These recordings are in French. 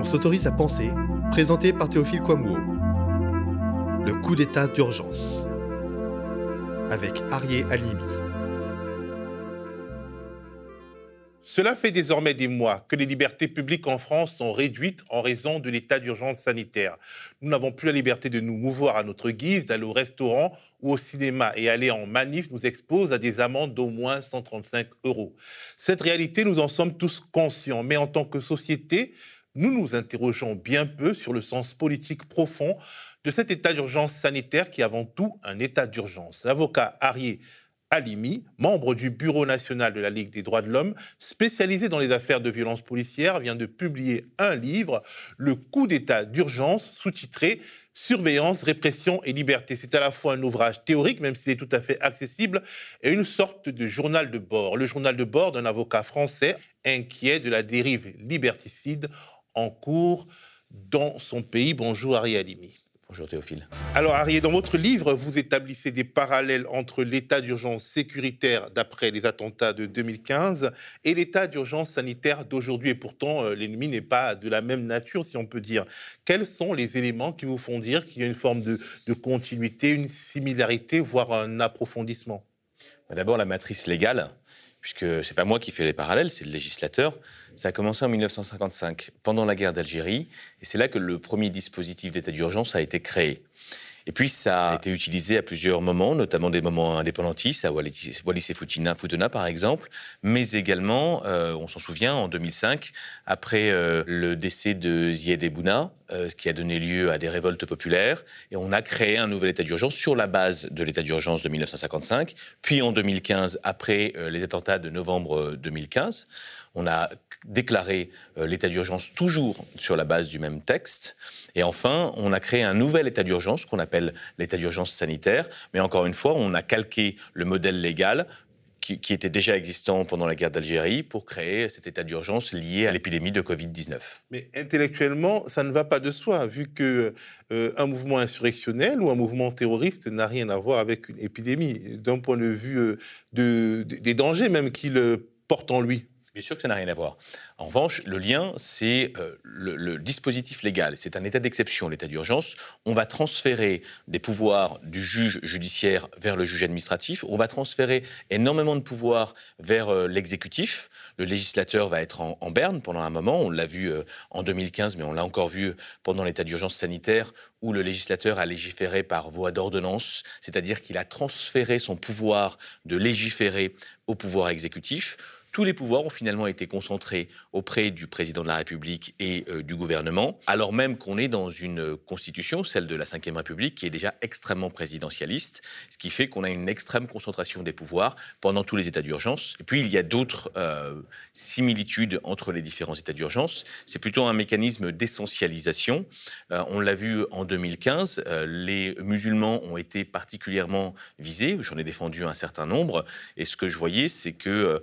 On s'autorise à penser, présenté par Théophile Kouamouo. Le coup d'état d'urgence. Avec Arié Alimi. Cela fait désormais des mois que les libertés publiques en France sont réduites en raison de l'état d'urgence sanitaire. Nous n'avons plus la liberté de nous mouvoir à notre guise, d'aller au restaurant ou au cinéma et aller en manif nous expose à des amendes d'au moins 135 euros. Cette réalité, nous en sommes tous conscients, mais en tant que société, nous nous interrogeons bien peu sur le sens politique profond de cet état d'urgence sanitaire qui est avant tout un état d'urgence. L'avocat Arié Alimi, membre du Bureau national de la Ligue des droits de l'homme, spécialisé dans les affaires de violence policière, vient de publier un livre, Le coup d'état d'urgence, sous-titré Surveillance, répression et liberté. C'est à la fois un ouvrage théorique, même s'il est tout à fait accessible, et une sorte de journal de bord. Le journal de bord d'un avocat français inquiet de la dérive liberticide en cours dans son pays. Bonjour Ari Alimi. Bonjour Théophile. Alors Arié, dans votre livre, vous établissez des parallèles entre l'état d'urgence sécuritaire d'après les attentats de 2015 et l'état d'urgence sanitaire d'aujourd'hui. Et pourtant, euh, l'ennemi n'est pas de la même nature, si on peut dire. Quels sont les éléments qui vous font dire qu'il y a une forme de, de continuité, une similarité, voire un approfondissement? D'abord, la matrice légale puisque c'est pas moi qui fais les parallèles, c'est le législateur. Ça a commencé en 1955, pendant la guerre d'Algérie, et c'est là que le premier dispositif d'état d'urgence a été créé. Et puis ça a été utilisé à plusieurs moments, notamment des moments indépendantistes, à Wallis et Futuna par exemple, mais également, euh, on s'en souvient, en 2005, après euh, le décès de Zied Ebouna, ce qui a donné lieu à des révoltes populaires, et on a créé un nouvel état d'urgence sur la base de l'état d'urgence de 1955, puis en 2015, après les attentats de novembre 2015, on a déclaré l'état d'urgence toujours sur la base du même texte. Et enfin, on a créé un nouvel état d'urgence qu'on appelle l'état d'urgence sanitaire. Mais encore une fois, on a calqué le modèle légal qui, était déjà existant pendant la guerre d'Algérie pour créer cet état d'urgence lié à l'épidémie de Covid-19. Mais intellectuellement, ça ne va pas de soi, vu que euh, un mouvement insurrectionnel ou un mouvement terroriste n'a rien à voir avec une épidémie, d'un point de vue euh, de, des dangers même qu'il porte en lui. Bien sûr que ça n'a rien à voir. En revanche, le lien, c'est euh, le, dispositif légal. C'est un état d'exception, l'état d'urgence. On va transférer des pouvoirs du juge judiciaire vers le juge administratif. On va transférer énormément de pouvoirs vers euh, l'exécutif. Le législateur va être en, berne pendant un moment. On l'a vu euh, en 2015, mais on l'a encore vu pendant l'état d'urgence sanitaire, où le législateur a légiféré par voie d'ordonnance, c'est-à-dire qu'il a transféré son pouvoir de légiférer au pouvoir exécutif tous les pouvoirs ont finalement été concentrés auprès du président de la République et euh, du gouvernement, alors même qu'on est dans une constitution, celle de la Ve République, qui est déjà extrêmement présidentialiste, ce qui fait qu'on a une extrême concentration des pouvoirs pendant tous les états d'urgence. Et puis il y a d'autres euh, similitudes entre les différents états d'urgence. C'est plutôt un mécanisme d'essentialisation. Euh, on l'a vu en 2015, les musulmans ont été particulièrement visés. J'en ai défendu un certain nombre. Et ce que je voyais, c'est que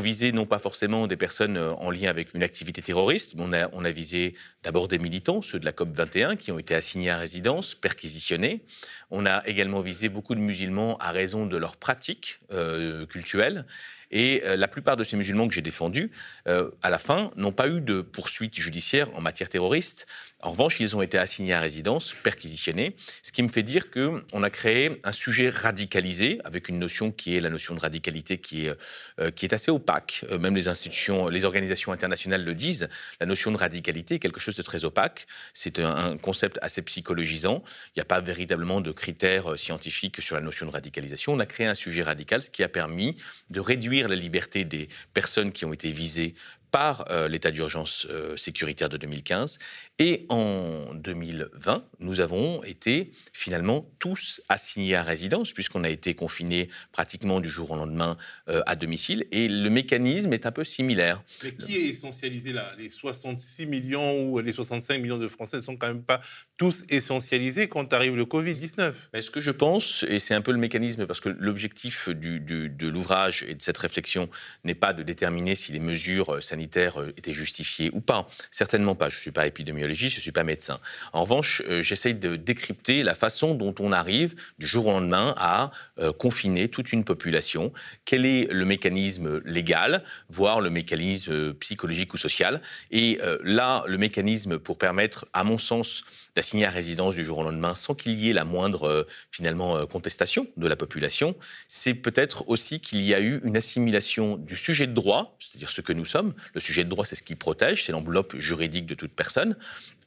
visait non pas forcément des personnes euh, en lien avec une activité terroriste, mais on a, on a visé d'abord des militants, ceux de la COP 21, qui ont été assignés à résidence, perquisitionnés. On a également visé beaucoup de musulmans à raison de leurs pratiques euh, culturelles. Et euh, la plupart de ces musulmans que j'ai défendus, à la fin, n'ont pas eu de poursuite judiciaire en matière terroriste. En revanche, ils ont été assignés à résidence, perquisitionnés, ce qui me fait dire qu'on a créé un sujet radicalisé, avec une notion qui est la notion de radicalité qui est, euh, qui est assez opaque. Euh, même les institutions, les organisations internationales le disent, la notion de radicalité est quelque chose de très opaque. C'est un, concept assez psychologisant. Il n'y a pas véritablement de critères euh, scientifiques sur la notion de radicalisation. On a créé un sujet radical, ce qui a permis de réduire la liberté des personnes qui ont été visées par euh, l'état d'urgence euh, sécuritaire de 2015. Et en 2020, nous avons été finalement tous assignés à résidence, puisqu'on a été confinés pratiquement du jour au lendemain euh, à domicile. Et le mécanisme est un peu similaire. Mais qui est essentialisé là? Les 66 millions ou les 65 millions de Français ne sont quand même pas tous essentialisés quand arrive le Covid-19 Mais Ce que je pense, et c'est un peu le mécanisme, parce que l'objectif du, de l'ouvrage et de cette réflexion n'est pas de déterminer si les mesures sanitaires sanitaire était justifiée ou pas. Certainement pas. Je ne suis pas épidémiologiste, je ne suis pas médecin. En revanche, j'essaye de décrypter la façon dont on arrive du jour au lendemain à confiner toute une population. Quel est le mécanisme légal, voire le mécanisme psychologique ou social? Et là, le mécanisme pour permettre, à mon sens, d'assigner à résidence du jour au lendemain sans qu'il y ait la moindre euh, finalement euh, contestation de la population, c'est peut-être aussi qu'il y a eu une assimilation du sujet de droit, c'est-à-dire ce que nous sommes. Le sujet de droit, c'est ce qui protège, c'est l'enveloppe juridique de toute personne,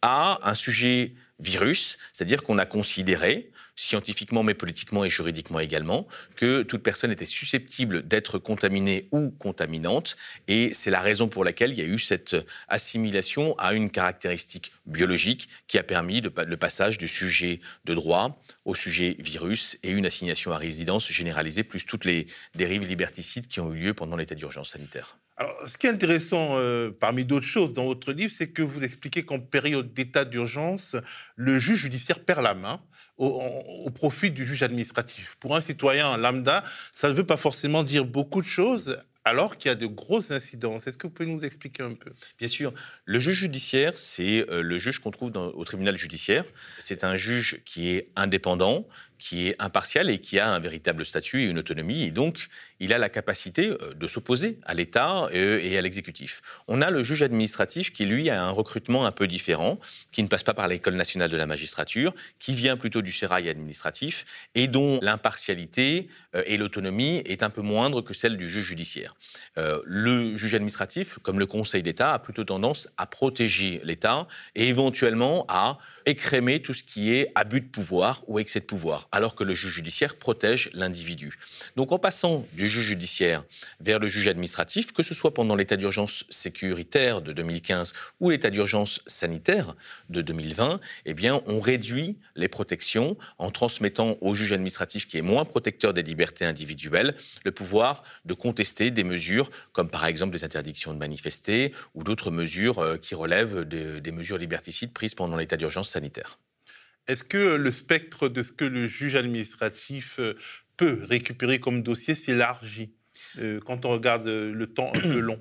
à un sujet virus, c'est-à-dire qu'on a considéré, scientifiquement mais politiquement et juridiquement également, que toute personne était susceptible d'être contaminée ou contaminante, et c'est la raison pour laquelle il y a eu cette assimilation à une caractéristique biologique qui a permis le passage du sujet de droit au sujet virus et une assignation à résidence généralisée, plus toutes les dérives liberticides qui ont eu lieu pendant l'état d'urgence sanitaire. Alors, ce qui est intéressant, euh, parmi d'autres choses, dans votre livre, c'est que vous expliquez qu'en période d'état d'urgence, le juge judiciaire perd la main au, profit du juge administratif. Pour un citoyen lambda, ça ne veut pas forcément dire beaucoup de choses alors qu'il y a de grosses incidences. Est-ce que vous pouvez nous expliquer un peu? Bien sûr. Le juge judiciaire, c'est euh, le juge qu'on trouve au tribunal judiciaire. C'est un juge qui est indépendant, qui est impartial et qui a un véritable statut et une autonomie. Et donc, il a la capacité euh, de s'opposer à l'État euh, et à l'exécutif. On a le juge administratif qui, lui, a un recrutement un peu différent, qui ne passe pas par l'École nationale de la magistrature, qui vient plutôt du sérail administratif et dont l'impartialité euh, et l'autonomie est un peu moindre que celle du juge judiciaire. Le juge administratif, comme le Conseil d'État, a plutôt tendance à protéger l'État et éventuellement à écrémer tout ce qui est abus de pouvoir ou excès de pouvoir alors que le juge judiciaire protège l'individu. Donc en passant du juge judiciaire vers le juge administratif, que ce soit pendant l'état d'urgence sécuritaire de 2015 ou l'état d'urgence sanitaire de 2020, eh bien on réduit les protections en transmettant au juge administratif qui est moins protecteur des libertés individuelles le pouvoir de contester des mesures comme par exemple des interdictions de manifester ou d'autres mesures euh, qui relèvent des mesures liberticides prises pendant l'état d'urgence sanitaire. Est-ce que le spectre de ce que le juge administratif euh, peut récupérer comme dossier s'élargit euh, quand on regarde le temps un peu long?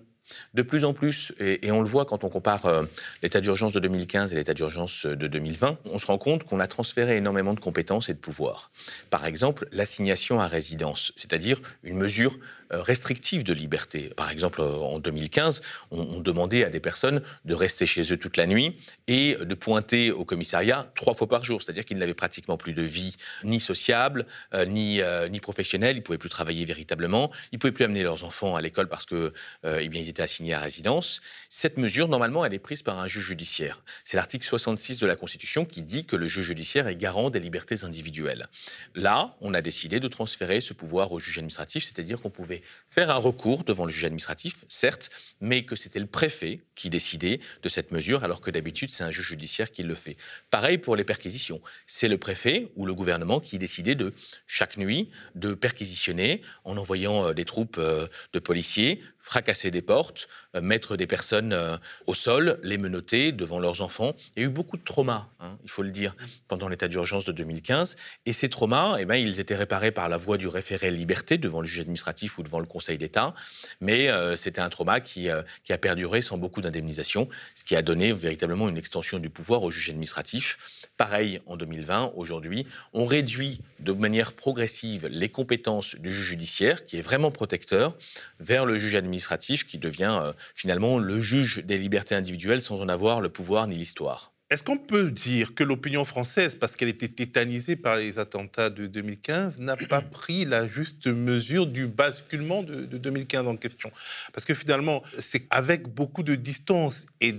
De plus en plus, et, on le voit quand on compare euh, l'état d'urgence de 2015 et l'état d'urgence de 2020, on se rend compte qu'on a transféré énormément de compétences et de pouvoirs. Par exemple, l'assignation à résidence, c'est-à-dire une mesure euh, restrictive de liberté. Par exemple, euh, en 2015, on, demandait à des personnes de rester chez eux toute la nuit et de pointer au commissariat trois fois par jour, c'est-à-dire qu'ils n'avaient pratiquement plus de vie ni sociable, ni, ni professionnelle, ils ne pouvaient plus travailler véritablement, ils ne pouvaient plus amener leurs enfants à l'école parce que eh bien, ils assigné à résidence. Cette mesure, normalement, elle est prise par un juge judiciaire. C'est l'article 66 de la Constitution qui dit que le juge judiciaire est garant des libertés individuelles. Là, on a décidé de transférer ce pouvoir au juge administratif, c'est-à-dire qu'on pouvait faire un recours devant le juge administratif, certes, mais que c'était le préfet qui décidait de cette mesure, alors que d'habitude, c'est un juge judiciaire qui le fait. Pareil pour les perquisitions. C'est le préfet ou le gouvernement qui décidait de, chaque nuit, de perquisitionner en envoyant euh, des troupes euh, de policiers fracasser des portes, euh, mettre des personnes euh, au sol, les menotter devant leurs enfants. Il y a eu beaucoup de traumas, hein, il faut le dire, pendant l'état d'urgence de 2015. Et ces traumas, eh ben, ils étaient réparés par la voie du référé liberté devant le juge administratif ou devant le Conseil d'État. Mais euh, c'était un trauma qui, qui a perduré sans beaucoup d'indemnisation, ce qui a donné véritablement une extension du pouvoir au juge administratif. Pareil en 2020, aujourd'hui, on réduit de manière progressive les compétences du juge judiciaire, qui est vraiment protecteur, vers le juge administratif, qui devient euh, finalement le juge des libertés individuelles sans en avoir le pouvoir ni l'histoire. Est-ce qu'on peut dire que l'opinion française, parce qu'elle était tétanisée par les attentats de 2015, n'a pas pris la juste mesure du basculement de, 2015 en question? Parce que finalement, c'est avec beaucoup de distance et,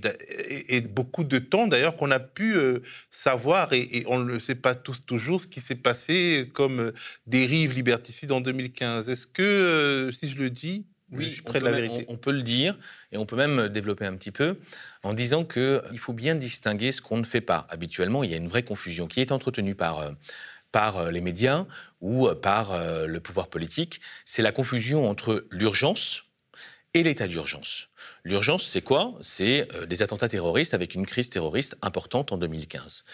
et, beaucoup de temps d'ailleurs qu'on a pu euh, savoir, et, on ne le sait pas tous toujours, ce qui s'est passé comme dérive liberticide en 2015. Est-ce que, euh, si je le dis, oui, je près de la vérité. On, peut le dire, et on peut même développer un petit peu en disant qu'il faut bien distinguer ce qu'on ne fait pas. Habituellement, il y a une vraie confusion qui est entretenue par, euh, par euh, les médias ou euh, par le pouvoir politique. C'est la confusion entre l'urgence et l'état d'urgence. L'urgence, c'est quoi? C'est euh, des attentats terroristes avec une crise terroriste importante en 2015.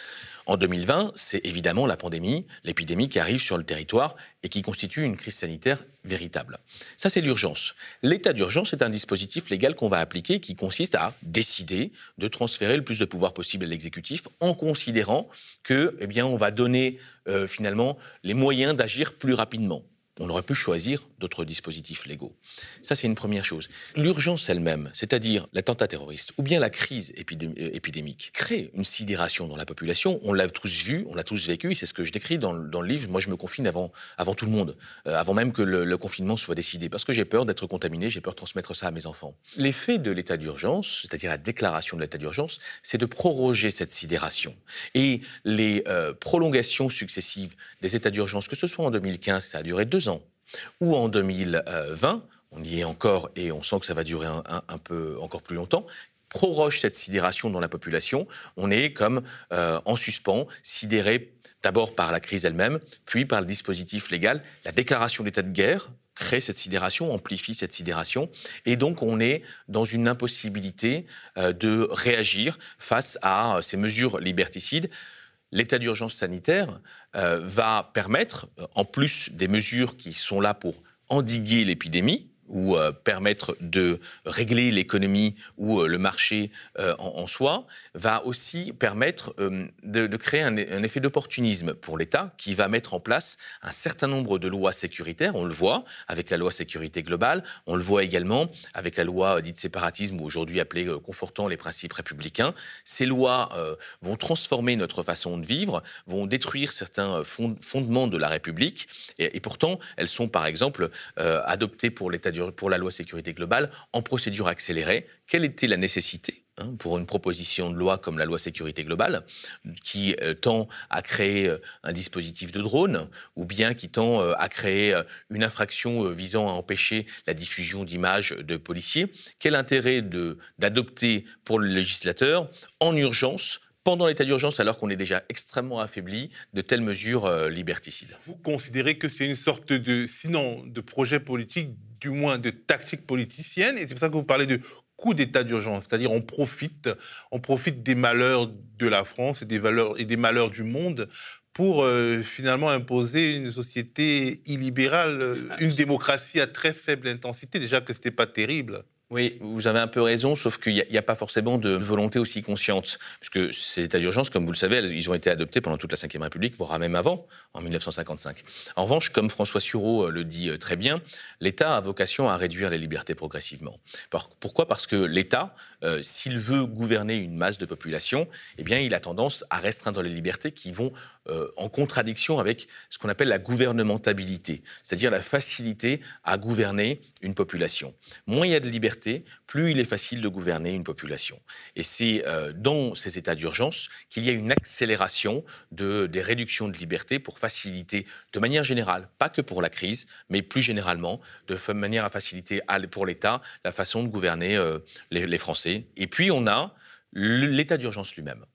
En 2020, c'est évidemment la pandémie, l'épidémie qui arrive sur le territoire et qui constitue une crise sanitaire véritable. Ça, c'est l'urgence. L'état d'urgence est un dispositif légal qu'on va appliquer qui consiste à décider de transférer le plus de pouvoir possible à l'exécutif en considérant que, eh bien, on va donner euh, finalement les moyens d'agir plus rapidement on aurait pu choisir d'autres dispositifs légaux. Ça, c'est une première chose. L'urgence elle-même, c'est-à-dire l'attentat terroriste ou bien la crise euh, épidémique, crée une sidération dans la population. On l'a tous vu, on l'a tous vécu, et c'est ce que je décris dans, le livre. Moi, je me confine avant, avant tout le monde, euh, avant même que le, confinement soit décidé, parce que j'ai peur d'être contaminé, j'ai peur de transmettre ça à mes enfants. L'effet de l'état d'urgence, c'est-à-dire la déclaration de l'état d'urgence, c'est de proroger cette sidération. Et les euh, prolongations successives des états d'urgence, que ce soit en 2015, ça a duré deux ou en 2020, on y est encore et on sent que ça va durer un, peu encore plus longtemps, proroge cette sidération dans la population. On est comme euh, en suspens, sidéré d'abord par la crise elle-même, puis par le dispositif légal. La déclaration d'état de guerre crée cette sidération, amplifie cette sidération, et donc on est dans une impossibilité euh, de réagir face à ces mesures liberticides l'état d'urgence sanitaire euh, va permettre, euh, en plus des mesures qui sont là pour endiguer l'épidémie, ou euh, permettre de régler l'économie ou le marché en, soi, va aussi permettre de, créer un, effet d'opportunisme pour l'État qui va mettre en place un certain nombre de lois sécuritaires. On le voit avec la loi sécurité globale, on le voit également avec la loi dite séparatisme, ou aujourd'hui appelée confortant les principes républicains. Ces lois vont transformer notre façon de vivre, vont détruire certains fondements de la République, et, pourtant elles sont par exemple adoptées pour, pour la loi sécurité globale en procédure accélérée. Quelle était la nécessité Hein, pour une proposition de loi comme la loi sécurité globale, qui euh, tend à créer euh, un dispositif de drone, ou bien qui tend euh, à créer une infraction visant à empêcher la diffusion d'images de policiers? Quel intérêt d'adopter pour le législateur, en urgence, pendant l'état d'urgence, alors qu'on est déjà extrêmement affaibli, de telles mesures liberticides? Vous considérez que c'est une sorte de, sinon de projet politique, du moins de tactique politicienne, et c'est pour ça que vous parlez de coup d'état d'urgence, c'est-à-dire on profite, on profite des malheurs de la France et des, valeurs, et des malheurs du monde pour euh, finalement imposer une société illibérale, une démocratie à très faible intensité. Déjà que ce n'était pas terrible. Oui, vous avez un peu raison, sauf qu'il n'y a, pas forcément de volonté aussi consciente. Puisque ces états d'urgence, comme vous le savez, ils ont été adoptés pendant toute la Ve République, voire même avant, en 1955. En revanche, comme François Sureau euh, le dit euh, très bien, l'État a vocation à réduire les libertés progressivement. Pourquoi? Parce que l'État, euh, s'il veut gouverner une masse de population, eh bien, il a tendance à restreindre les libertés qui vont en contradiction avec ce qu'on appelle la gouvernementabilité, c'est-à-dire la facilité à gouverner une population. Moins il y a de liberté, plus il est facile de gouverner une population. Et c'est euh, dans ces états d'urgence qu'il y a une accélération de, des réductions de liberté pour faciliter, de manière générale, pas que pour la crise, mais plus généralement, de manière à faciliter pour l'État la façon de gouverner euh, les, les Français. Et puis on a l'état d'urgence lui-même.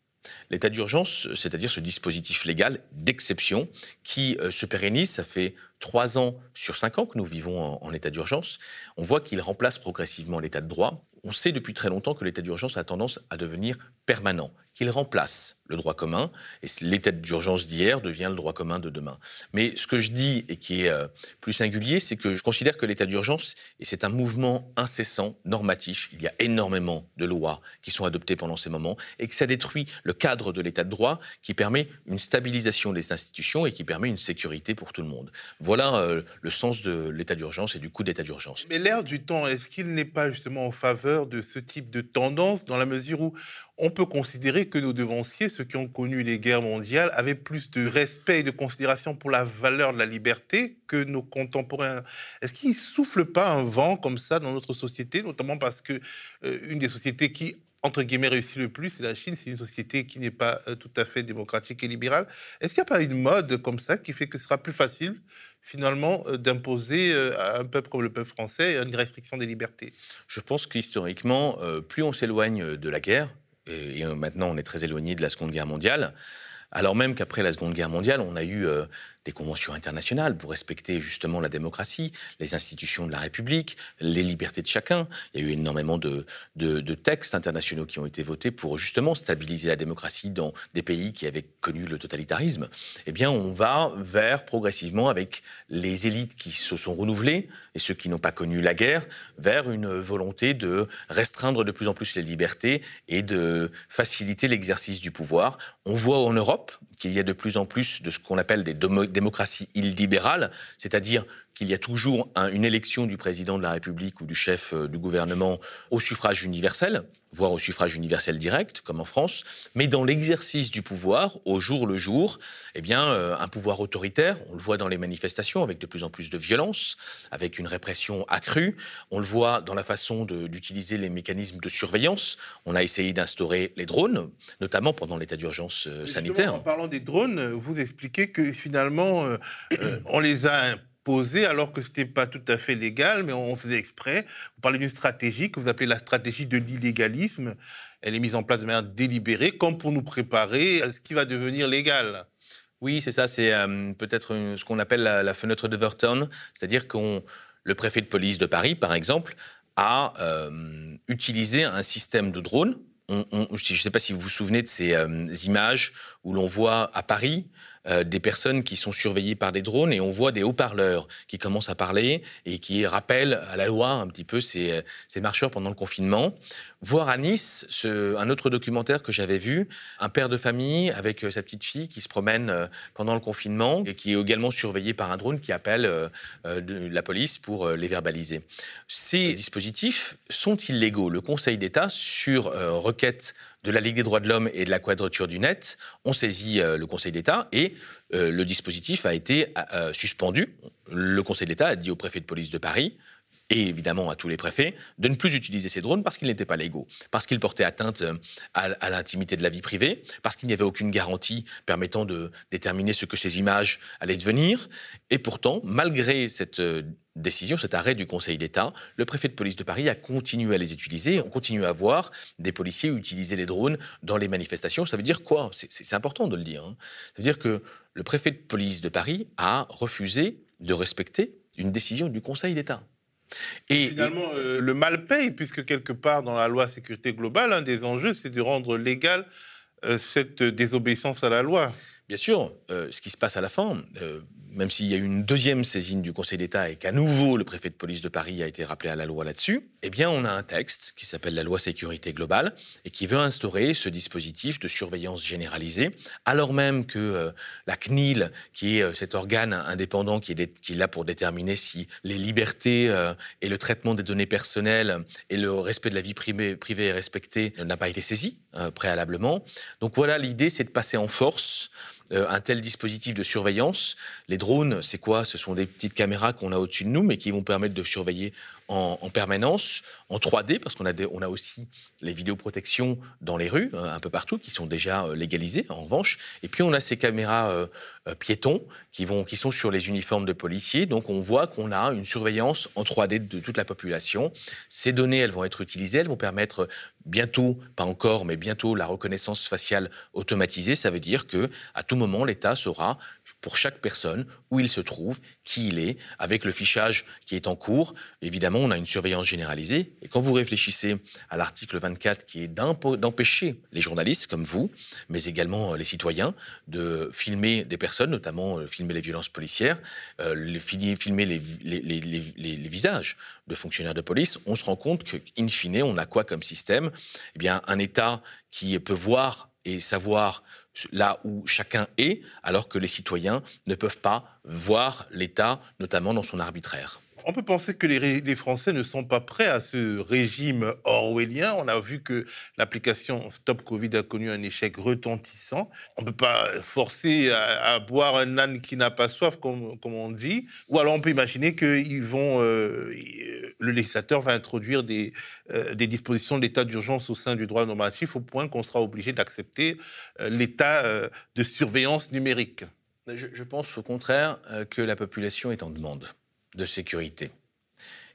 L'état d'urgence, c'est-à-dire ce dispositif légal d'exception qui euh, se pérennise, ça fait trois ans sur cinq ans que nous vivons en état d'urgence, on voit qu'il remplace progressivement l'état de droit. On sait depuis très longtemps que l'état d'urgence a tendance à devenir permanent, qu'il remplace le droit commun, et l'état d'urgence d'hier devient le droit commun de demain. Mais ce que je dis, et qui est euh, plus singulier, c'est que je considère que l'état d'urgence, et c'est un mouvement incessant, normatif, il y a énormément de lois qui sont adoptées pendant ces moments, et que ça détruit le cadre de l'état de droit qui permet une stabilisation des institutions et qui permet une sécurité pour tout le monde. Voilà euh, le sens de l'état d'urgence et du coup d'état d'urgence. Mais l'air du temps, est-ce qu'il n'est pas justement en faveur de ce type de tendance dans la mesure où on peut considérer que nos devanciers, ceux qui ont connu les guerres mondiales, avaient plus de respect et de considération pour la valeur de la liberté que nos contemporains. Est-ce qu'il ne souffle pas un vent comme ça dans notre société, notamment parce que euh, une des sociétés qui entre guillemets réussit le plus, c'est la Chine. C'est une société qui n'est pas euh, tout à fait démocratique et libérale. Est-ce qu'il n'y a pas une mode comme ça qui fait que ce sera plus facile finalement euh, d'imposer à un peuple comme le peuple français une restriction des libertés? Je pense qu'historiquement, plus on s'éloigne de la guerre, et, maintenant on est très éloigné de la Seconde Guerre mondiale, alors même qu'après la Seconde Guerre mondiale, on a eu euh, des conventions internationales pour respecter justement la démocratie, les institutions de la République, les libertés de chacun. Il y a eu énormément de, de, textes internationaux qui ont été votés pour justement stabiliser la démocratie dans des pays qui avaient connu le totalitarisme. Eh bien, on va vers progressivement, avec les élites qui se sont renouvelées et ceux qui n'ont pas connu la guerre, vers une volonté de restreindre de plus en plus les libertés et de faciliter l'exercice du pouvoir. On voit en Europe qu'il y a de plus en plus de ce qu'on appelle des démocraties illibérales, c'est-à-dire qu'il y a toujours une élection du président de la République ou du chef euh, du gouvernement au suffrage universel, voire au suffrage universel direct, comme en France, mais dans l'exercice du pouvoir, au jour le jour, eh bien, euh, un pouvoir autoritaire, on le voit dans les manifestations, avec de plus en plus de violence, avec une répression accrue, on le voit dans la façon d'utiliser les mécanismes de surveillance, on a essayé d'instaurer les drones, notamment pendant l'état d'urgence euh, sanitaire. En parlant des drones, vous expliquez que finalement, on les a alors que ce n'était pas tout à fait légal, mais on faisait exprès. Vous parlez d'une stratégie que vous appelez la stratégie de l'illégalisme. Elle est mise en place de manière délibérée, comme pour nous préparer à ce qui va devenir légal. Oui, c'est ça. C'est euh, peut-être ce qu'on appelle la, fenêtre d'Overton, c'est-à-dire que le préfet de police de Paris, par exemple, a euh, utilisé un système de drones je ne sais pas si vous vous souvenez de ces euh, images où l'on voit à Paris euh, des personnes qui sont surveillées par des drones et on voit des haut-parleurs qui commencent à parler et qui rappellent à la loi un petit peu ces, ces marcheurs pendant le confinement. Voir à Nice ce, un autre documentaire que j'avais vu, un père de famille avec euh, sa petite fille qui se promène pendant le confinement et qui est également surveillé par un drone qui appelle la police pour les verbaliser. Ces dispositifs sont illégaux. Le Conseil d'État, sur de la Ligue des droits de l'homme et de la Quadrature du Net ont saisi euh, le Conseil d'État et euh, le dispositif a été euh, suspendu. Le Conseil d'État a dit au préfet de police de Paris et évidemment à tous les préfets, de ne plus utiliser ces drones parce qu'ils n'étaient pas légaux, parce qu'ils portaient atteinte à, l'intimité de la vie privée, parce qu'il n'y avait aucune garantie permettant de déterminer ce que ces images allaient devenir. Et pourtant, malgré cette décision, cet arrêt du Conseil d'État, le préfet de police de Paris a continué à les utiliser. On continue à voir des policiers utiliser les drones dans les manifestations. Ça veut dire quoi? C'est important de le dire. Hein. Ça veut dire que le préfet de police de Paris a refusé de respecter une décision du Conseil d'État. Et finalement, euh, le mal paye, puisque quelque part dans la loi sécurité globale, un des enjeux, c'est de rendre légale euh, cette désobéissance à la loi. Bien sûr, euh, ce qui se passe à la fin, même s'il y a eu une deuxième saisine du Conseil d'État et qu'à nouveau le préfet de police de Paris a été rappelé à la loi là-dessus, eh bien on a un texte qui s'appelle la loi sécurité globale et qui veut instaurer ce dispositif de surveillance généralisée, alors même que euh, la CNIL, qui est euh, cet organe indépendant qui est, là pour déterminer si les libertés euh, et le traitement des données personnelles et le respect de la vie privée, privée est respecté, n'a pas été saisi préalablement. Donc voilà, l'idée c'est de passer en force euh, un tel dispositif de surveillance. Les drones, c'est quoi? Ce sont des petites caméras qu'on a au-dessus de nous, mais qui vont permettre de surveiller en, permanence, en 3D, parce qu'on a, aussi les vidéoprotections dans les rues, hein, un peu partout, qui sont déjà euh, légalisées, en revanche. Et puis on a ces caméras euh, euh, piétons qui, qui sont sur les uniformes de policiers. Donc on voit qu'on a une surveillance en 3D de toute la population. Ces données, elles vont être utilisées, elles vont permettre bientôt, pas encore, mais bientôt la reconnaissance faciale automatisée. Ça veut dire que à tout moment, l'État saura pour chaque personne où il se trouve, qui il est, avec le fichage qui est en cours. Évidemment, on a une surveillance généralisée. Et quand vous réfléchissez à l'article 24 qui est d'empêcher les journalistes comme vous, mais également euh, les citoyens, de filmer des personnes, notamment euh, filmer les violences policières, euh, filmer les, les, visages de fonctionnaires de police, on se rend compte qu'in fine, on a quoi comme système? Eh bien, un État qui peut voir et savoir là où chacun est, alors que les citoyens ne peuvent pas voir l'État, notamment dans son arbitraire. On peut penser que les, Français ne sont pas prêts à ce régime orwellien. On a vu que l'application Stop Covid a connu un échec retentissant. On ne peut pas forcer à, boire un âne qui n'a pas soif, comme, on dit. Ou alors on peut imaginer que vont, euh, le législateur va introduire des, euh, des dispositions de l'état d'urgence au sein du droit normatif au point qu'on sera obligé d'accepter euh, l'état de surveillance numérique. je pense au contraire que la population est en demande de sécurité.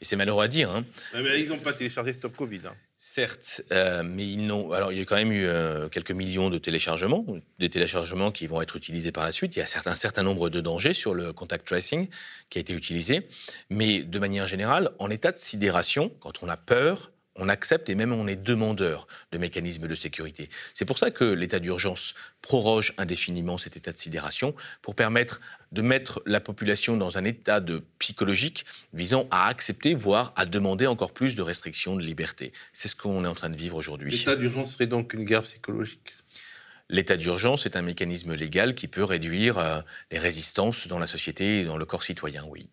Et c'est malheureux à dire. Hein. Mais ils n'ont pas téléchargé Stop Covid. Hein. Certes, euh, mais ils n'ont. Alors, il y a quand même eu euh, quelques millions de téléchargements, des téléchargements qui vont être utilisés par la suite. Il y a un certain nombre de dangers sur le contact tracing qui a été utilisé, mais de manière générale, en état de sidération, quand on a peur, on accepte et même on est demandeur de mécanismes de sécurité. C'est pour ça que l'état d'urgence proroge indéfiniment cet état de sidération pour permettre de mettre la population dans un état de psychologique visant à accepter, voire à demander encore plus de restrictions de liberté. C'est ce qu'on est en train de vivre aujourd'hui. L'état d'urgence serait donc une guerre psychologique? L'état d'urgence est un mécanisme légal qui peut réduire euh, les résistances dans la société et dans le corps citoyen, oui.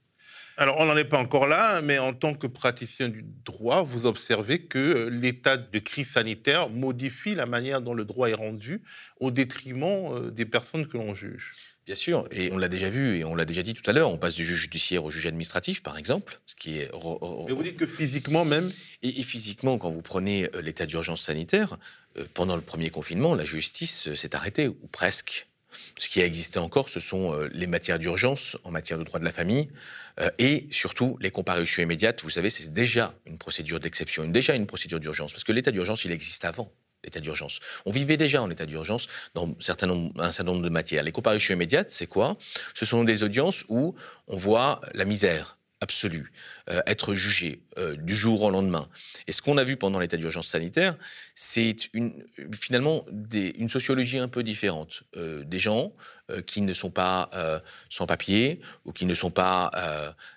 Alors, on n'en est pas encore là, mais en tant que praticien du droit, vous observez que euh, l'état de crise sanitaire modifie la manière dont le droit est rendu au détriment euh, des personnes que l'on juge. Bien sûr, et on l'a déjà vu et on l'a déjà dit tout à l'heure, on passe du juge judiciaire au juge administratif, par exemple, ce qui est. Mais vous dites que physiquement même et, physiquement, quand vous prenez euh, l'état d'urgence sanitaire, pendant le premier confinement, la justice s'est arrêtée, ou presque. Ce qui a existé encore, ce sont euh, les matières d'urgence en matière de droit de la famille euh, et surtout les comparutions immédiates. Vous savez, c'est déjà une procédure d'exception, déjà une procédure d'urgence, parce que l'état d'urgence, il existe avant l'état d'urgence. On vivait déjà en état d'urgence dans un certain, nombre, un certain nombre de matières. Les comparutions immédiates, c'est quoi? Ce sont des audiences où on voit la misère, absolue, euh, être jugé du jour au lendemain. Et ce qu'on a vu pendant l'état d'urgence sanitaire, c'est finalement une sociologie un peu différente. Euh, des gens euh, qui ne sont pas euh, sans papier ou qui ne sont pas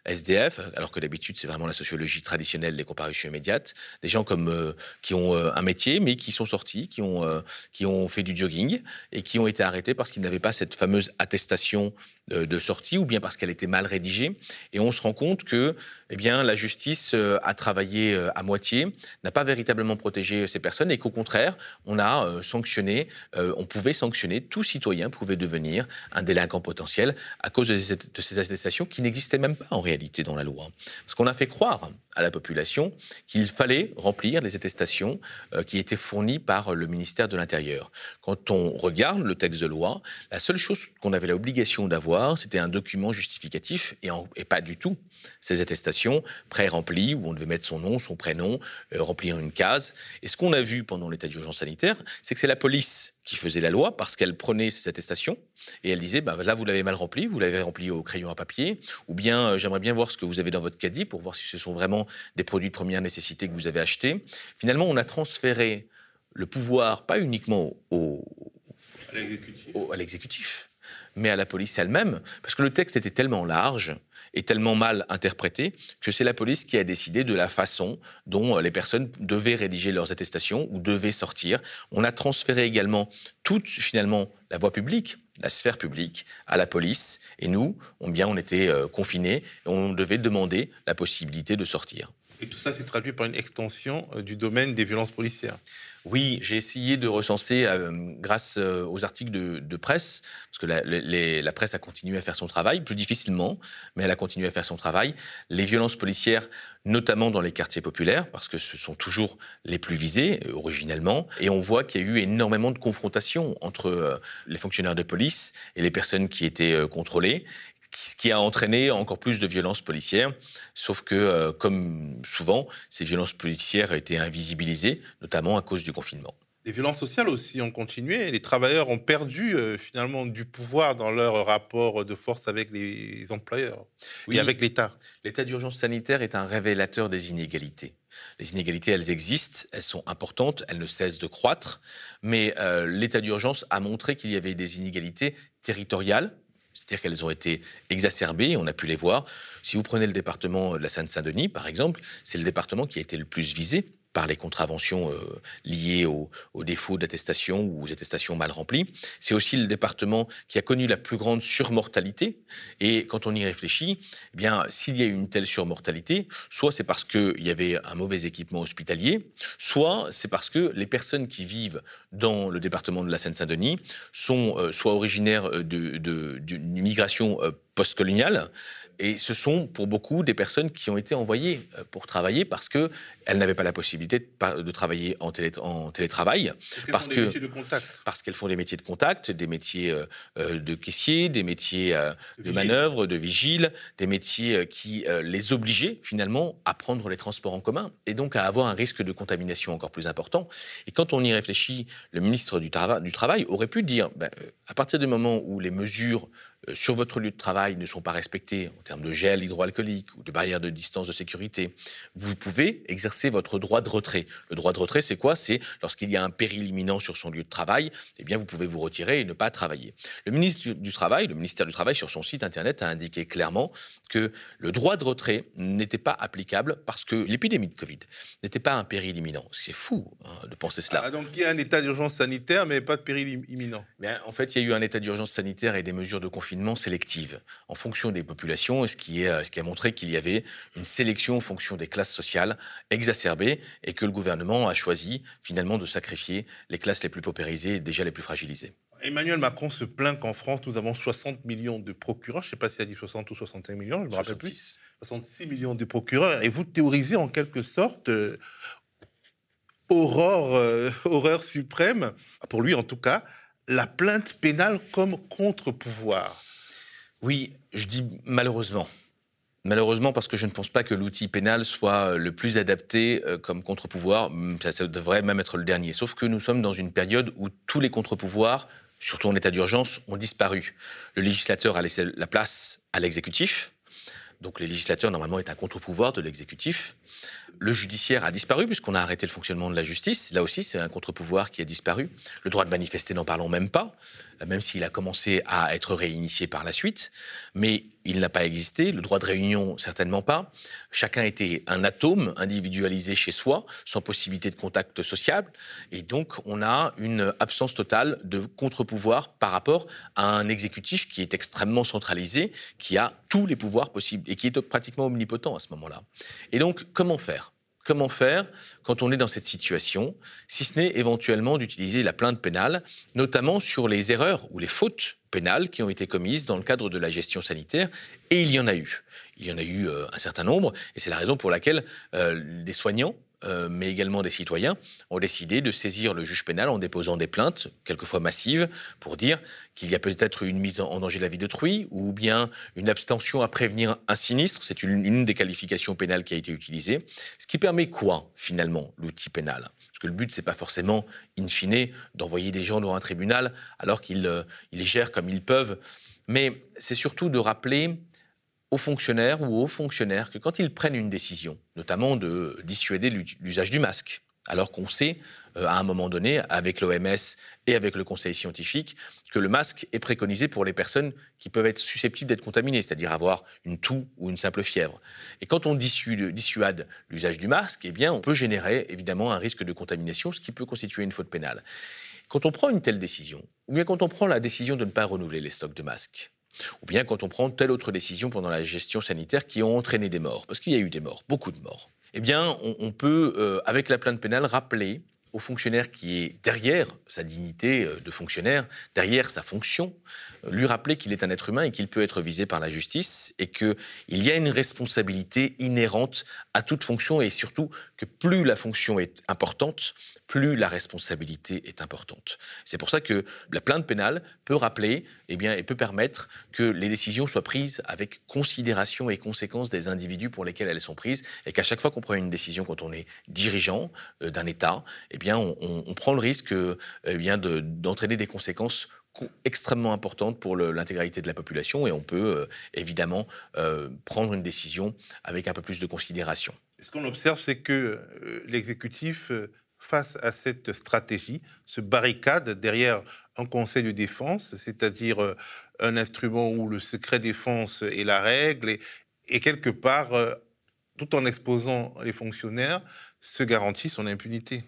SDF, alors que d'habitude c'est vraiment la sociologie traditionnelle des comparutions immédiates. Des gens comme qui ont un métier mais qui sont sortis, qui ont qui ont fait du jogging et qui ont été arrêtés parce qu'ils n'avaient pas cette fameuse attestation de, sortie ou bien parce qu'elle était mal rédigée. Et on se rend compte que eh bien la justice a travaillé à moitié, n'a pas véritablement protégé ces personnes et qu'au contraire, on a euh, sanctionné, euh, on pouvait sanctionner, tout citoyen pouvait devenir un délinquant potentiel à cause de ces, attestations qui n'existaient même pas en réalité dans la loi. Parce qu'on a fait croire à la population qu'il fallait remplir les attestations euh, qui étaient fournies par le ministère de l'Intérieur. Quand on regarde le texte de loi, la seule chose qu'on avait l'obligation d'avoir, c'était un document justificatif et, pas du tout ces attestations pré-remplies où on devait mettre son nom, son prénom, euh, remplir une case. Et ce qu'on a vu pendant l'état d'urgence sanitaire, c'est que c'est la police qui faisait la loi parce qu'elle prenait ces attestations et elle disait bah, là vous l'avez mal rempli, vous l'avez rempli au crayon à papier, ou bien euh, j'aimerais bien voir ce que vous avez dans votre caddie pour voir si ce sont vraiment des produits de première nécessité que vous avez achetés. Finalement, on a transféré le pouvoir pas uniquement au, à l'exécutif, mais à la police elle-même, parce que le texte était tellement large est tellement mal interprété que c'est la police qui a décidé de la façon dont les personnes devaient rédiger leurs attestations ou devaient sortir. On a transféré également toute finalement la voie publique, la sphère publique, à la police. Et nous, on, bien, on était euh, confinés et on devait demander la possibilité de sortir. Et tout ça s'est traduit par une extension euh, du domaine des violences policières. Oui, j'ai essayé de recenser, euh, grâce aux articles de, presse, parce que la, presse a continué à faire son travail, plus difficilement, mais elle a continué à faire son travail, les violences policières, notamment dans les quartiers populaires, parce que ce sont toujours les plus visés, originellement, et on voit qu'il y a eu énormément de confrontations entre les fonctionnaires de police et les personnes qui étaient contrôlées, ce qui a entraîné encore plus de violences policières. Sauf que, euh, comme souvent, ces violences policières été invisibilisées, notamment à cause du confinement. Les violences sociales aussi ont continué. Les travailleurs ont perdu euh, finalement du pouvoir dans leur rapport de force avec les employeurs et avec l'État. L'état d'urgence sanitaire est un révélateur des inégalités. Les inégalités, elles existent, elles sont importantes, elles ne cessent de croître, mais euh, l'état d'urgence a montré qu'il y avait des inégalités territoriales, c'est-à-dire qu'elles ont été exacerbées, on a pu les voir. Si vous prenez le département de la Seine-Saint-Denis, par exemple, c'est le département qui a été le plus visé par les contraventions euh, liées aux au défauts d'attestation ou aux attestations mal remplies. C'est aussi le département qui a connu la plus grande surmortalité. Et quand on y réfléchit, eh bien, s'il y a une telle surmortalité, soit c'est parce qu'il y avait un mauvais équipement hospitalier, soit c'est parce que les personnes qui vivent dans le département de la Seine-Saint-Denis sont euh, soit originaires d'une migration postcoloniale. Et ce sont pour beaucoup des personnes qui ont été envoyées euh, pour travailler parce qu'elles n'avaient pas la possibilité de, travailler en, télétravail. Parce que, de. Parce qu'elles font des métiers de contact, des métiers euh, euh, de caissier, des métiers de, manœuvre, de vigile, des métiers qui les obligeaient finalement à prendre les transports en commun et donc à avoir un risque de contamination encore plus important. Et quand on y réfléchit, le ministre du, du Travail aurait pu dire, ben, à partir du moment où les mesures sur votre lieu de travail ne sont pas respectés en termes de gel hydroalcoolique ou de barrières de distance de sécurité, vous pouvez exercer votre droit de retrait. Le droit de retrait, c'est quoi? C'est lorsqu'il y a un péril imminent sur son lieu de travail, eh bien, vous pouvez vous retirer et ne pas travailler. Le ministre du, Travail, le ministère du Travail, sur son site internet, a indiqué clairement que le droit de retrait n'était pas applicable parce que l'épidémie de Covid n'était pas un péril imminent. C'est fou hein, de penser cela. Ah, donc il y a un état d'urgence sanitaire, mais pas de péril imminent. Mais en fait, il y a eu un état d'urgence sanitaire et des mesures de confinement sélective en fonction des populations, ce qui, est, ce qui a montré qu'il y avait une sélection en fonction des classes sociales exacerbée et que le gouvernement a choisi finalement de sacrifier les classes les plus paupérisées et déjà les plus fragilisées. Emmanuel Macron se plaint qu'en France, nous avons 60 millions de procureurs. Je ne sais pas s'il a dit 60 ou 65 millions, je ne me rappelle plus. 66 millions de procureurs. Et vous théorisez en quelque sorte euh, aurore, euh, horreur suprême, pour lui en tout cas, la plainte pénale comme contre-pouvoir. Oui, je dis malheureusement. Malheureusement, parce que je ne pense pas que l'outil pénal soit euh, le plus adapté euh, comme contre-pouvoir. Ça, devrait même être le dernier. Sauf que nous sommes dans une période où tous les contre-pouvoirs, surtout en état d'urgence, ont disparu. Le législateur a laissé la place à l'exécutif. Donc le législateur, normalement, est un contre-pouvoir de l'exécutif. Le judiciaire a disparu puisqu'on a arrêté le fonctionnement de la justice. Là aussi, c'est un contre-pouvoir qui a disparu. Le droit de manifester, n'en parlons même pas, même s'il a commencé à être réinitié par la suite. Mais il n'a pas existé. Le droit de réunion, certainement pas. Chacun était un atome individualisé chez soi, sans possibilité de contact social. Et donc, on a une absence totale de contre-pouvoir par rapport à un exécutif qui est extrêmement centralisé, qui a tous les pouvoirs possibles et qui est pratiquement omnipotent à ce moment-là. Et donc, comment faire? Comment faire quand on est dans cette situation, si ce n'est éventuellement d'utiliser la plainte pénale, notamment sur les erreurs ou les fautes pénales qui ont été commises dans le cadre de la gestion sanitaire, et il y en a eu. Il y en a eu euh, un certain nombre, et c'est la raison pour laquelle euh, des soignants euh, mais également des citoyens, ont décidé de saisir le juge pénal en déposant des plaintes, quelquefois massives, pour dire qu'il y a peut-être une mise en danger de la vie d'autrui ou bien une abstention à prévenir un sinistre. C'est une, des qualifications pénales qui a été utilisée. Ce qui permet quoi, finalement, l'outil pénal? Parce que le but, c'est pas forcément, in fine, d'envoyer des gens devant un tribunal alors qu'ils euh, gèrent comme ils peuvent. Mais c'est surtout de rappeler aux fonctionnaires ou aux fonctionnaires que quand ils prennent une décision, notamment de dissuader l'usage du masque, alors qu'on sait, euh, à un moment donné, avec l'OMS et avec le Conseil scientifique, que le masque est préconisé pour les personnes qui peuvent être susceptibles d'être contaminées, c'est-à-dire avoir une toux ou une simple fièvre. Et quand on dissuade l'usage du masque, eh bien, on peut générer évidemment un risque de contamination, ce qui peut constituer une faute pénale. Quand on prend une telle décision, ou bien quand on prend la décision de ne pas renouveler les stocks de masques, ou bien quand on prend telle autre décision pendant la gestion sanitaire qui ont entraîné des morts, parce qu'il y a eu des morts, beaucoup de morts. Eh bien, on, peut, euh, avec la plainte pénale, rappeler au fonctionnaire qui est derrière sa dignité euh, de fonctionnaire, derrière sa fonction, euh, lui rappeler qu'il est un être humain et qu'il peut être visé par la justice et qu'il y a une responsabilité inhérente à toute fonction et surtout que plus la fonction est importante, plus la responsabilité est importante. C'est pour ça que la plainte pénale peut rappeler eh bien, et peut permettre que les décisions soient prises avec considération et conséquence des individus pour lesquels elles sont prises et qu'à chaque fois qu'on prend une décision quand on est dirigeant euh, d'un État, eh bien, on, prend le risque euh, eh bien, d'entraîner des conséquences extrêmement importantes pour l'intégralité de la population et on peut euh, évidemment prendre une décision avec un peu plus de considération. Ce qu'on observe, c'est que l'exécutif face à cette stratégie, se barricade derrière un conseil de défense, c'est-à-dire euh, un instrument où le secret défense est la règle, et, quelque part, euh, tout en exposant les fonctionnaires, se garantit son impunité.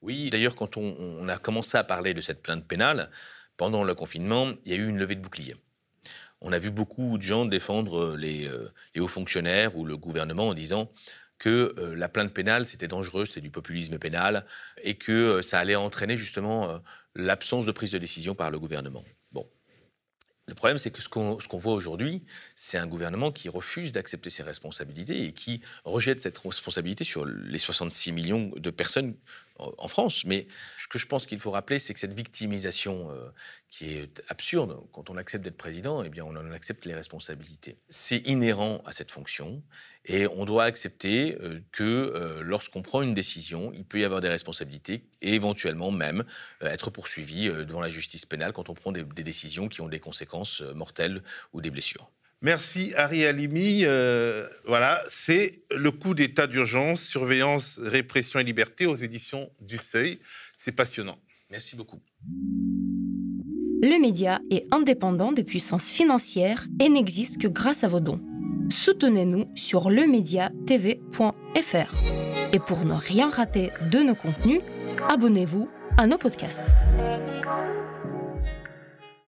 Oui, d'ailleurs, quand on, a commencé à parler de cette plainte pénale, pendant le confinement, il y a eu une levée de bouclier. On a vu beaucoup de gens défendre les, euh, les hauts fonctionnaires ou le gouvernement en disant que euh, la plainte pénale, c'était dangereux, c'était du populisme pénal, et que euh, ça allait entraîner justement euh, l'absence de prise de décision par le gouvernement. Bon. Le problème, c'est que ce qu'on voit aujourd'hui, c'est un gouvernement qui refuse d'accepter ses responsabilités et qui rejette cette responsabilité sur les 66 millions de personnes en France. Mais ce que je pense qu'il faut rappeler, c'est que cette victimisation euh, qui est absurde, quand on accepte d'être président, eh bien, on en accepte les responsabilités. C'est inhérent à cette fonction et on doit accepter euh, que euh, lorsqu'on prend une décision, il peut y avoir des responsabilités et éventuellement même être poursuivi devant la justice pénale quand on prend des décisions qui ont des conséquences mortelles ou des blessures. Merci Harry Alimi. Euh, voilà, c'est le coup d'état d'urgence, surveillance, répression et liberté aux éditions du Seuil. C'est passionnant. Merci beaucoup. Le média est indépendant des puissances financières et n'existe que grâce à vos dons. Soutenez-nous sur lemediatv.fr. Et pour ne rien rater de nos contenus, abonnez-vous à nos podcasts.